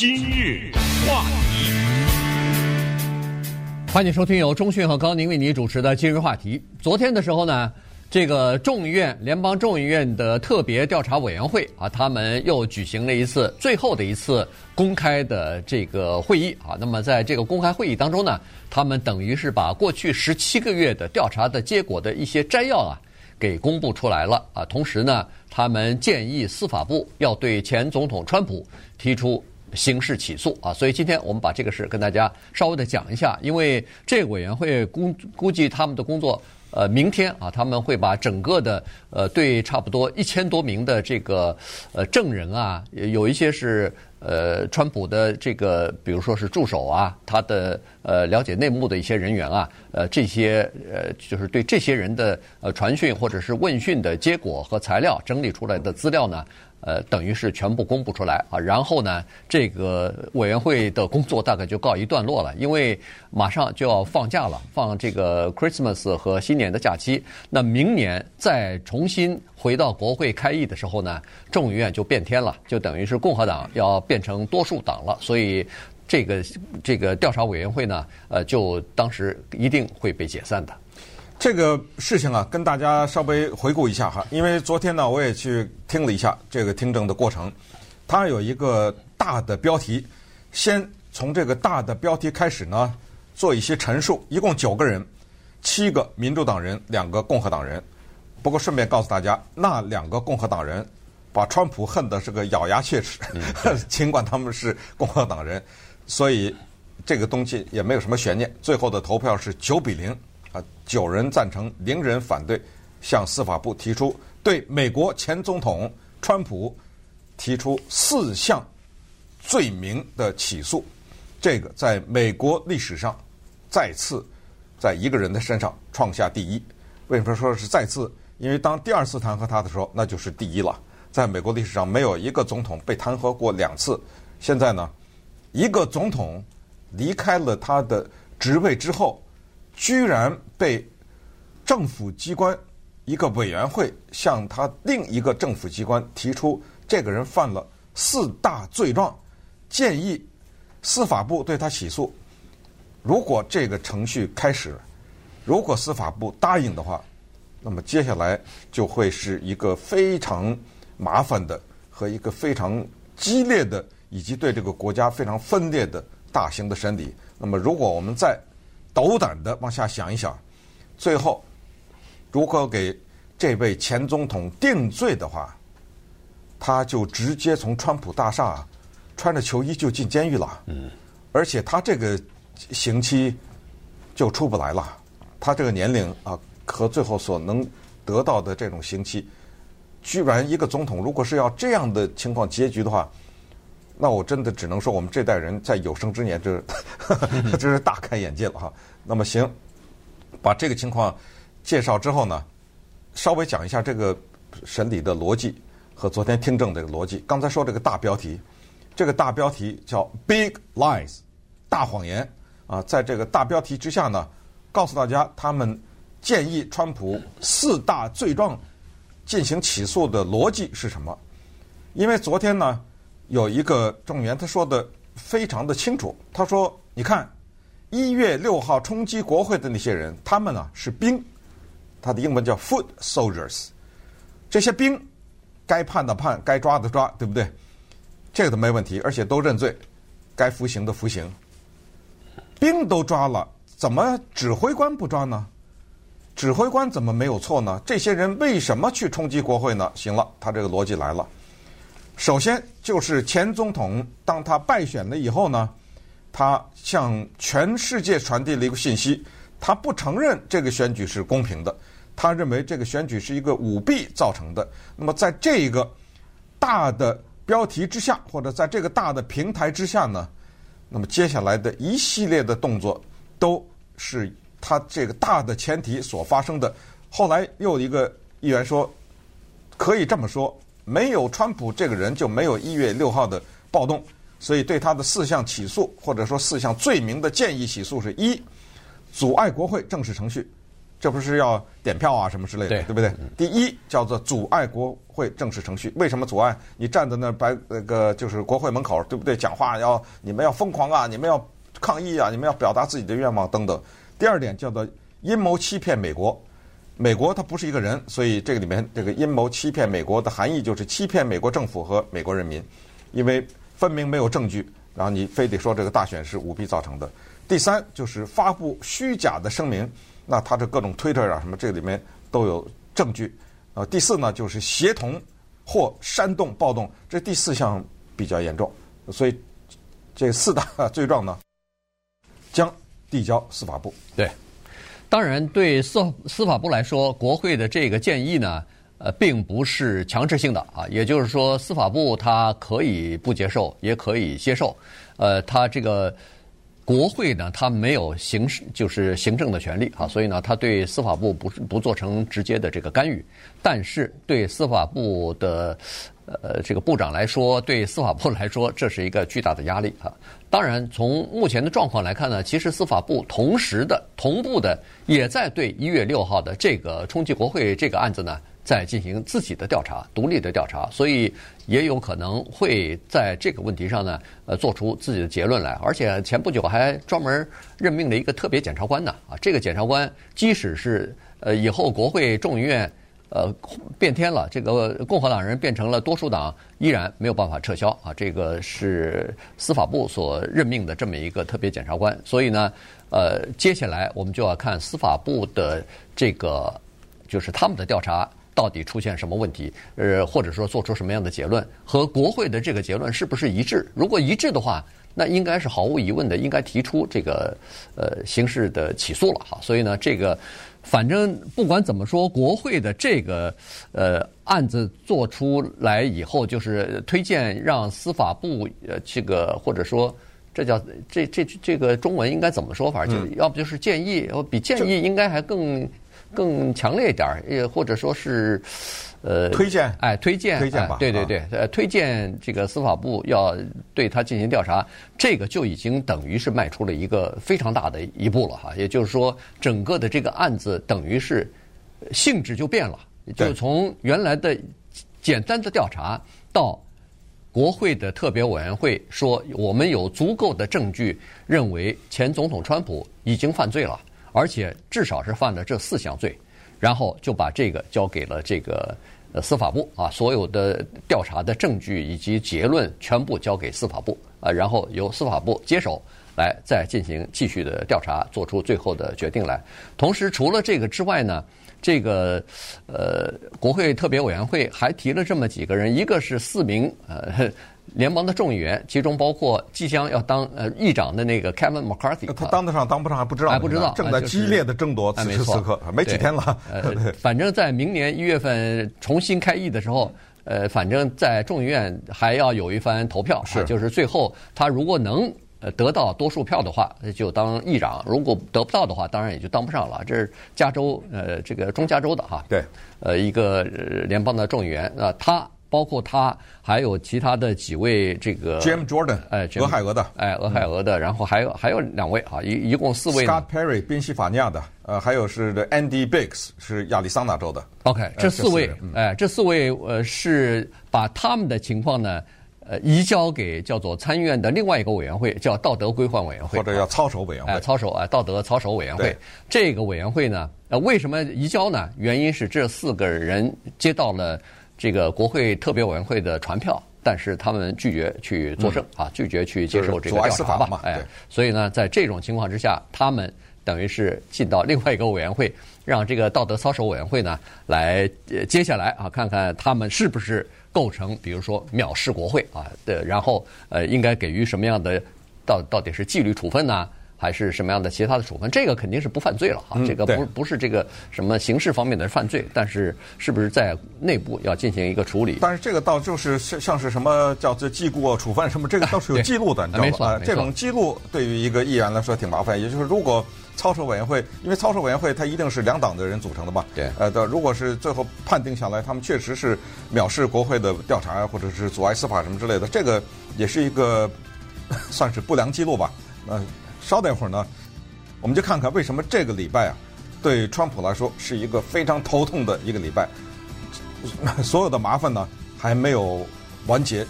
今日话题，欢迎收听由中讯和高宁为你主持的今日话题。昨天的时候呢，这个众议院联邦众议院的特别调查委员会啊，他们又举行了一次最后的一次公开的这个会议啊。那么在这个公开会议当中呢，他们等于是把过去十七个月的调查的结果的一些摘要啊。给公布出来了啊！同时呢，他们建议司法部要对前总统川普提出刑事起诉啊！所以今天我们把这个事跟大家稍微的讲一下，因为这个委员会估估计他们的工作，呃，明天啊，他们会把整个的呃，对差不多一千多名的这个呃证人啊，有一些是。呃，川普的这个，比如说是助手啊，他的呃了解内幕的一些人员啊，呃，这些呃，就是对这些人的呃传讯或者是问讯的结果和材料整理出来的资料呢。呃，等于是全部公布出来啊，然后呢，这个委员会的工作大概就告一段落了，因为马上就要放假了，放这个 Christmas 和新年的假期。那明年再重新回到国会开议的时候呢，众议院就变天了，就等于是共和党要变成多数党了，所以这个这个调查委员会呢，呃，就当时一定会被解散的。这个事情啊，跟大家稍微回顾一下哈，因为昨天呢，我也去听了一下这个听证的过程，它有一个大的标题，先从这个大的标题开始呢，做一些陈述，一共九个人，七个民主党人，两个共和党人。不过顺便告诉大家，那两个共和党人把川普恨得是个咬牙切齿，尽管他们是共和党人，所以这个东西也没有什么悬念。最后的投票是九比零。啊，九人赞成，零人反对，向司法部提出对美国前总统川普提出四项罪名的起诉。这个在美国历史上再次在一个人的身上创下第一。为什么说是再次？因为当第二次弹劾他的时候，那就是第一了。在美国历史上，没有一个总统被弹劾过两次。现在呢，一个总统离开了他的职位之后。居然被政府机关一个委员会向他另一个政府机关提出，这个人犯了四大罪状，建议司法部对他起诉。如果这个程序开始，如果司法部答应的话，那么接下来就会是一个非常麻烦的和一个非常激烈的，以及对这个国家非常分裂的大型的审理。那么，如果我们在斗胆的往下想一想，最后如果给这位前总统定罪的话，他就直接从川普大厦穿着球衣就进监狱了。嗯，而且他这个刑期就出不来了。他这个年龄啊，和最后所能得到的这种刑期，居然一个总统如果是要这样的情况结局的话。那我真的只能说，我们这代人在有生之年，这 真是大开眼界了哈。那么行，把这个情况介绍之后呢，稍微讲一下这个审理的逻辑和昨天听证的逻辑。刚才说这个大标题，这个大标题叫 “Big Lies”，大谎言啊。在这个大标题之下呢，告诉大家他们建议川普四大罪状进行起诉的逻辑是什么？因为昨天呢。有一个证人，他说的非常的清楚。他说：“你看，一月六号冲击国会的那些人，他们呢是兵，他的英文叫 foot soldiers。这些兵该判的判，该抓的抓，对不对？这个都没问题，而且都认罪，该服刑的服刑。兵都抓了，怎么指挥官不抓呢？指挥官怎么没有错呢？这些人为什么去冲击国会呢？行了，他这个逻辑来了。”首先就是前总统，当他败选了以后呢，他向全世界传递了一个信息，他不承认这个选举是公平的，他认为这个选举是一个舞弊造成的。那么在这一个大的标题之下，或者在这个大的平台之下呢，那么接下来的一系列的动作都是他这个大的前提所发生的。后来又一个议员说，可以这么说。没有川普这个人，就没有一月六号的暴动，所以对他的四项起诉或者说四项罪名的建议起诉是：一、阻碍国会正式程序；这不是要点票啊什么之类的，对对不对？第一叫做阻碍国会正式程序，为什么阻碍？你站在那白那个就是国会门口，对不对？讲话要你们要疯狂啊，你们要抗议啊，你们要表达自己的愿望等等。第二点叫做阴谋欺骗美国，美国它不是一个人，所以这个里面这个阴谋欺骗美国的含义就是欺骗美国政府和美国人民，因为分明没有证据，然后你非得说这个大选是舞弊造成的。第三就是发布虚假的声明，那他这各种推特啊什么，这里面都有证据。呃，第四呢就是协同或煽动暴动，这第四项比较严重，所以这四大罪状呢将递交司法部。对，当然对司司法部来说，国会的这个建议呢，呃，并不是强制性的啊，也就是说，司法部它可以不接受，也可以接受，呃，它这个。国会呢，它没有行使就是行政的权利啊，所以呢，它对司法部不不做成直接的这个干预。但是对司法部的呃这个部长来说，对司法部来说，这是一个巨大的压力啊。当然，从目前的状况来看呢，其实司法部同时的同步的也在对一月六号的这个冲击国会这个案子呢。在进行自己的调查，独立的调查，所以也有可能会在这个问题上呢，呃，做出自己的结论来。而且前不久还专门任命了一个特别检察官呢，啊，这个检察官即使是呃以后国会众议院呃变天了，这个共和党人变成了多数党，依然没有办法撤销啊。这个是司法部所任命的这么一个特别检察官，所以呢，呃，接下来我们就要看司法部的这个就是他们的调查。到底出现什么问题？呃，或者说做出什么样的结论，和国会的这个结论是不是一致？如果一致的话，那应该是毫无疑问的，应该提出这个呃刑事的起诉了哈。所以呢，这个反正不管怎么说，国会的这个呃案子做出来以后，就是推荐让司法部呃这个或者说这叫这这这个中文应该怎么说法？就要不就是建议，比建议应该还更。更强烈一点儿，也或者说是，呃，推荐，哎，推荐，推荐吧，对对对，呃，推荐这个司法部要对他进行调查，这个就已经等于是迈出了一个非常大的一步了哈。也就是说，整个的这个案子等于是性质就变了，就从原来的简单的调查到国会的特别委员会说，我们有足够的证据认为前总统川普已经犯罪了。而且至少是犯了这四项罪，然后就把这个交给了这个呃司法部啊，所有的调查的证据以及结论全部交给司法部啊，然后由司法部接手来再进行继续的调查，做出最后的决定来。同时，除了这个之外呢，这个呃国会特别委员会还提了这么几个人，一个是四名呃。联邦的众议员，其中包括即将要当呃议长的那个 Kevin McCarthy，他当得上当不上还不知道，还不知道，正在激烈的争夺，此时此刻没几天了。呃，反正在明年一月份重新开议的时候，呃，反正在众议院还要有一番投票，是就是最后他如果能呃得到多数票的话，就当议长；如果得不到的话，当然也就当不上了。这是加州呃这个中加州的哈，对，呃一个联邦的众议员啊，他。包括他，还有其他的几位这个 Jim Jordan，哎，俄亥俄的，哎，俄亥俄的，然后还有还有两位啊，一一共四位。Scott Perry，宾夕法尼亚的，呃，还有是 Andy Biggs，是亚利桑那州的。OK，这四位，哎，这四位呃是把他们的情况呢，呃，移交给叫做参议院的另外一个委员会，叫道德规范委员会，或者叫操守委员会，哎，操守啊，道德操守委员会。这个委员会呢，呃，为什么移交呢？原因是这四个人接到了。这个国会特别委员会的传票，但是他们拒绝去作证啊，拒绝去接受这个调查吧，哎，所以呢，在这种情况之下，他们等于是进到另外一个委员会，让这个道德操守委员会呢来接下来啊，看看他们是不是构成，比如说藐视国会啊的，然后呃，应该给予什么样的到到底是纪律处分呢？还是什么样的其他的处分？这个肯定是不犯罪了哈，这个不不是这个什么刑事方面的犯罪，但是是不是在内部要进行一个处理？但是这个倒就是像像是什么叫做记过处分什么，这个倒是有记录的，你知道吗？这种记录对于一个议员来说挺麻烦。也就是如果操守委员会，因为操守委员会它一定是两党的人组成的嘛，对，呃，的如果是最后判定下来，他们确实是藐视国会的调查或者是阻碍司法什么之类的，这个也是一个算是不良记录吧，嗯。稍等一会儿呢，我们就看看为什么这个礼拜啊，对川普来说是一个非常头痛的一个礼拜。所有的麻烦呢还没有完结，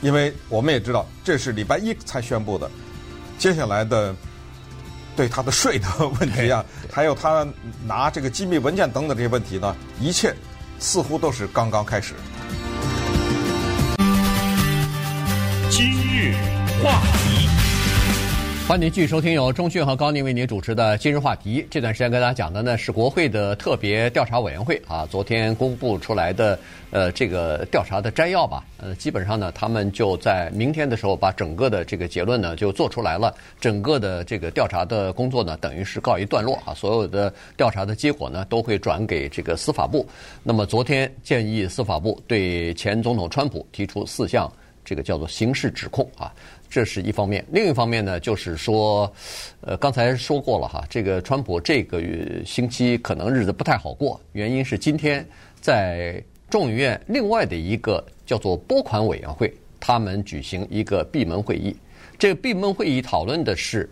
因为我们也知道这是礼拜一才宣布的，接下来的对他的税的问题啊，还有他拿这个机密文件等等这些问题呢，一切似乎都是刚刚开始。今日话题。欢迎继续收听由中讯和高宁为您主持的今日话题。这段时间跟大家讲的呢是国会的特别调查委员会啊，昨天公布出来的呃这个调查的摘要吧。呃，基本上呢，他们就在明天的时候把整个的这个结论呢就做出来了。整个的这个调查的工作呢，等于是告一段落啊。所有的调查的结果呢，都会转给这个司法部。那么昨天建议司法部对前总统川普提出四项这个叫做刑事指控啊。这是一方面，另一方面呢，就是说，呃，刚才说过了哈，这个川普这个星期可能日子不太好过，原因是今天在众议院另外的一个叫做拨款委员会，他们举行一个闭门会议。这个闭门会议讨论的是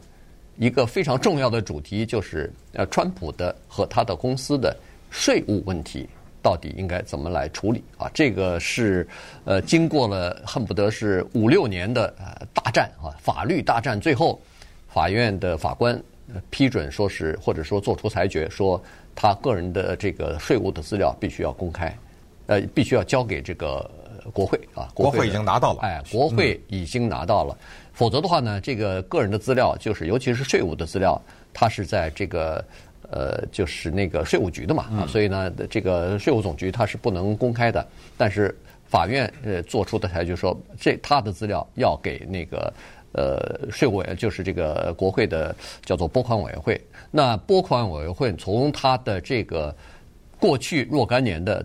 一个非常重要的主题，就是呃，川普的和他的公司的税务问题。到底应该怎么来处理啊？这个是呃，经过了恨不得是五六年的呃大战啊，法律大战，最后法院的法官批准说是或者说做出裁决，说他个人的这个税务的资料必须要公开，呃，必须要交给这个国会啊。国会已经拿到了，哎，国会已经拿到了，否则的话呢，这个个人的资料就是尤其是税务的资料，它是在这个。呃，就是那个税务局的嘛，啊，所以呢，这个税务总局它是不能公开的。但是法院呃做出的裁决说，这他的资料要给那个呃税务委，就是这个国会的叫做拨款委员会。那拨款委员会从他的这个过去若干年的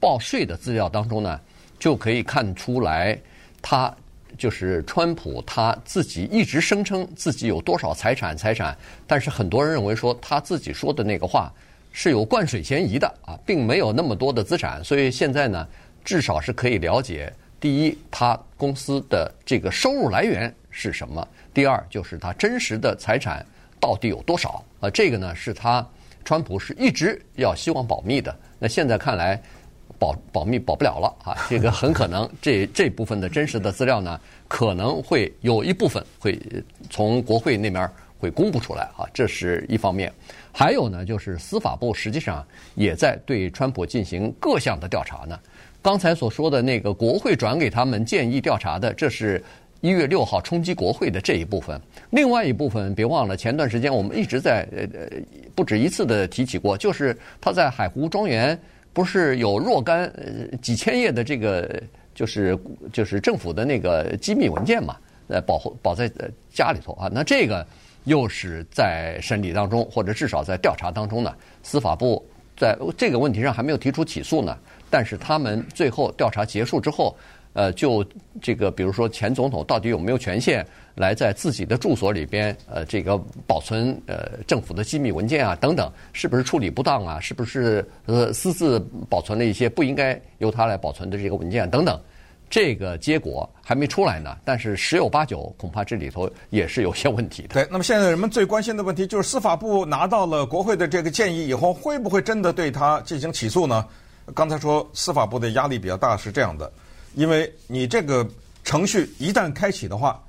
报税的资料当中呢，就可以看出来他。就是川普他自己一直声称自己有多少财产财产，但是很多人认为说他自己说的那个话是有灌水嫌疑的啊，并没有那么多的资产，所以现在呢，至少是可以了解：第一，他公司的这个收入来源是什么；第二，就是他真实的财产到底有多少啊？这个呢，是他川普是一直要希望保密的。那现在看来。保 保密保不了了啊！这个很可能这这部分的真实的资料呢，可能会有一部分会从国会那边会公布出来啊，这是一方面。还有呢，就是司法部实际上也在对川普进行各项的调查呢。刚才所说的那个国会转给他们建议调查的，这是一月六号冲击国会的这一部分。另外一部分，别忘了前段时间我们一直在呃呃不止一次的提起过，就是他在海湖庄园。不是有若干呃几千页的这个就是就是政府的那个机密文件嘛？呃，保护保在家里头啊。那这个又是在审理当中，或者至少在调查当中呢。司法部在这个问题上还没有提出起诉呢。但是他们最后调查结束之后，呃，就这个比如说前总统到底有没有权限？来在自己的住所里边，呃，这个保存呃政府的机密文件啊，等等，是不是处理不当啊？是不是呃私自保存了一些不应该由他来保存的这个文件等等？这个结果还没出来呢，但是十有八九恐怕这里头也是有些问题的。对，那么现在人们最关心的问题就是司法部拿到了国会的这个建议以后，会不会真的对他进行起诉呢？刚才说司法部的压力比较大，是这样的，因为你这个程序一旦开启的话。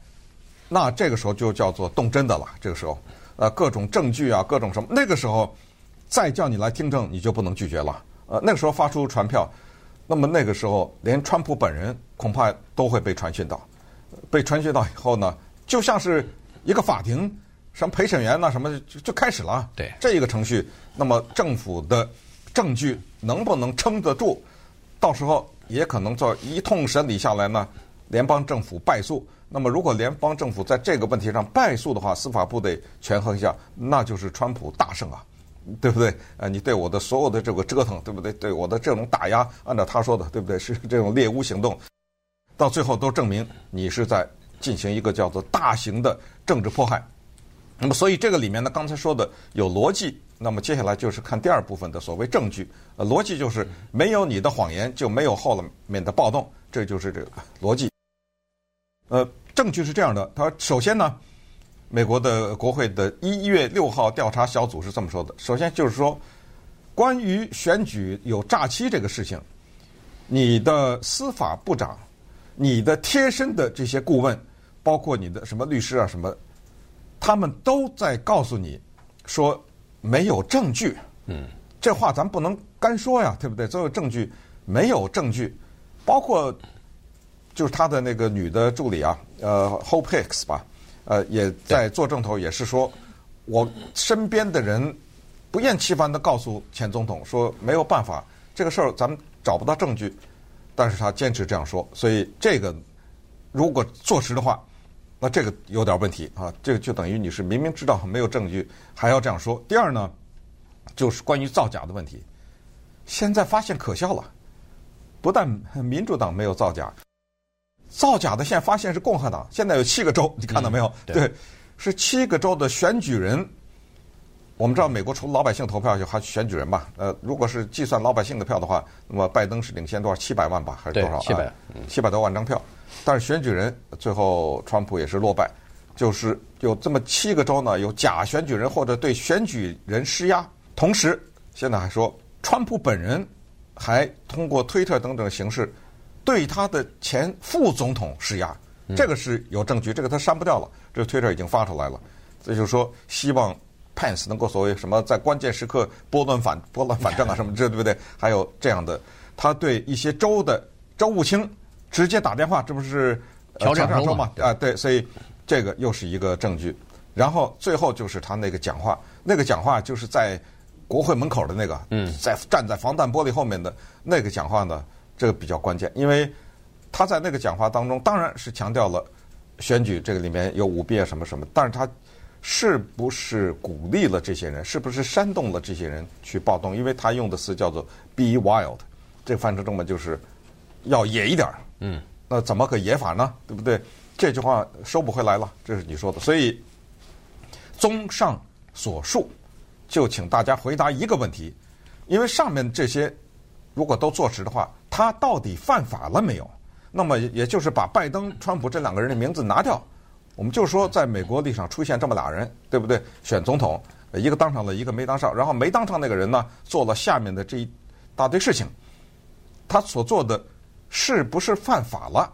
那这个时候就叫做动真的了。这个时候，呃，各种证据啊，各种什么，那个时候再叫你来听证，你就不能拒绝了。呃，那个时候发出传票，那么那个时候连川普本人恐怕都会被传讯到。被传讯到以后呢，就像是一个法庭，什么陪审员呐，什么就就开始了。对，这一个程序，那么政府的证据能不能撑得住？到时候也可能做一通审理下来呢，联邦政府败诉。那么，如果联邦政府在这个问题上败诉的话，司法部得权衡一下，那就是川普大胜啊，对不对？呃，你对我的所有的这个折腾，对不对？对我的这种打压，按照他说的，对不对？是这种猎巫行动，到最后都证明你是在进行一个叫做大型的政治迫害。那么，所以这个里面呢，刚才说的有逻辑，那么接下来就是看第二部分的所谓证据。呃，逻辑就是没有你的谎言，就没有后面的暴动，这就是这个逻辑。呃。证据是这样的，他首先呢，美国的国会的一月六号调查小组是这么说的：首先就是说，关于选举有诈欺这个事情，你的司法部长、你的贴身的这些顾问，包括你的什么律师啊什么，他们都在告诉你说没有证据。嗯，这话咱不能干说呀，对不对？都有证据，没有证据，包括就是他的那个女的助理啊，呃，Hope Hicks 吧。呃，也在做证头，也是说，我身边的人不厌其烦的告诉前总统说，没有办法，这个事儿咱们找不到证据，但是他坚持这样说，所以这个如果坐实的话，那这个有点问题啊，这个就等于你是明明知道没有证据还要这样说。第二呢，就是关于造假的问题，现在发现可笑了，不但民主党没有造假。造假的现在发现是共和党，现在有七个州，你看到没有？嗯、对，对，是七个州的选举人。我们知道，美国除了老百姓投票，就还选举人吧？呃，如果是计算老百姓的票的话，那么拜登是领先多少？七百万吧，还是多少？七百，七百多万张票。但是选举人最后，川普也是落败，就是有这么七个州呢，有假选举人或者对选举人施压。同时，现在还说，川普本人还通过推特等等形式。对他的前副总统施压，这个是有证据，这个他删不掉了，这个推特已经发出来了。这就是说，希望 Pence 能够所谓什么在关键时刻拨乱反 拨乱反正啊什么，这对不对？还有这样的，他对一些州的州务卿直接打电话，这不是调整州嘛？啊，对，所以这个又是一个证据。然后最后就是他那个讲话，那个讲话就是在国会门口的那个，嗯在站在防弹玻璃后面的那个讲话呢。这个比较关键，因为他在那个讲话当中，当然是强调了选举这个里面有舞弊啊什么什么，但是他是不是鼓励了这些人，是不是煽动了这些人去暴动？因为他用的词叫做 “be wild”，这个翻成中文就是要野一点儿。嗯，那怎么个野法呢？对不对？这句话收不回来了，这是你说的。所以，综上所述，就请大家回答一个问题，因为上面这些。如果都坐实的话，他到底犯法了没有？那么也就是把拜登、川普这两个人的名字拿掉。我们就说，在美国历史上出现这么俩人，对不对？选总统，一个当上了，一个没当上。然后没当上那个人呢，做了下面的这一大堆事情。他所做的是不是犯法了？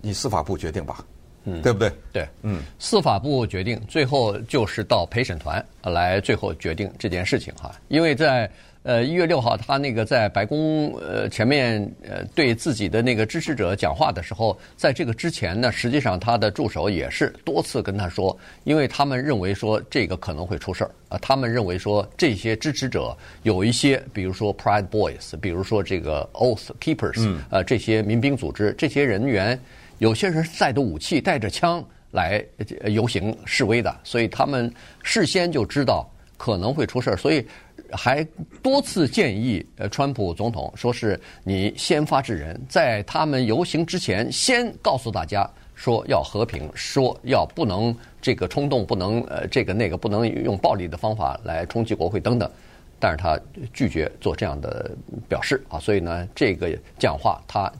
你司法部决定吧，嗯，对不对？对，嗯，司法部决定，最后就是到陪审团来最后决定这件事情哈，因为在。呃，一月六号，他那个在白宫呃前面呃对自己的那个支持者讲话的时候，在这个之前呢，实际上他的助手也是多次跟他说，因为他们认为说这个可能会出事儿啊，他们认为说这些支持者有一些，比如说 Pride Boys，比如说这个 Oath Keepers，呃，这些民兵组织，这些人员有些人是带着武器、带着枪来游行示威的，所以他们事先就知道可能会出事儿，所以。还多次建议呃，川普总统说是你先发制人，在他们游行之前，先告诉大家说要和平，说要不能这个冲动，不能呃这个那个，不能用暴力的方法来冲击国会等等。但是他拒绝做这样的表示啊，所以呢，这个讲话他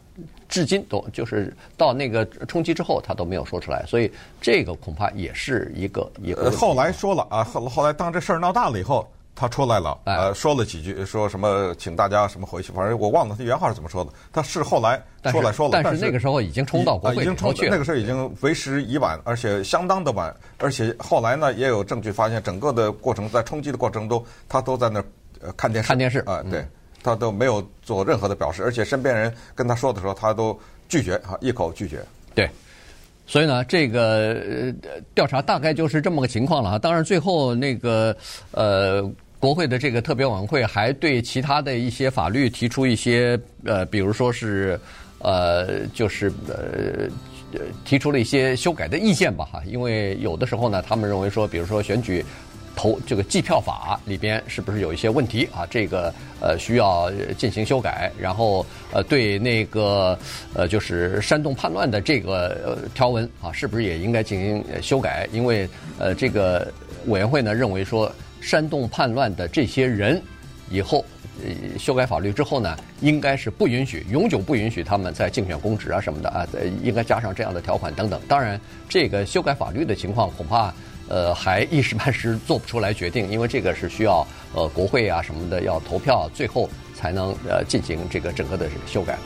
至今都就是到那个冲击之后，他都没有说出来。所以这个恐怕也是一个一个。后来说了啊，后后来当这事儿闹大了以后。他出来了，呃，说了几句，说什么请大家什么回去，反正我忘了他原话是怎么说的。他是后来出来说了，但是那个时候已经冲到国会已经冲去，那个时候已经为时已晚，而且相当的晚。而且后来呢，也有证据发现，整个的过程在冲击的过程中，他都在那呃看电视，看电视啊，对，他都没有做任何的表示，而且身边人跟他说的时候，他都拒绝啊，一口拒绝。对，所以呢，这个调查大概就是这么个情况了啊。当然，最后那个呃。国会的这个特别委员会还对其他的一些法律提出一些呃，比如说是呃，就是呃，提出了一些修改的意见吧哈。因为有的时候呢，他们认为说，比如说选举投这个计票法里边是不是有一些问题啊？这个呃需要进行修改。然后呃，对那个呃就是煽动叛乱的这个条文啊，是不是也应该进行修改？因为呃这个委员会呢认为说。煽动叛乱的这些人，以后呃修改法律之后呢，应该是不允许永久不允许他们在竞选公职啊什么的啊，应该加上这样的条款等等。当然，这个修改法律的情况恐怕呃还一时半时做不出来决定，因为这个是需要呃国会啊什么的要投票，最后才能呃进行这个整个的修改。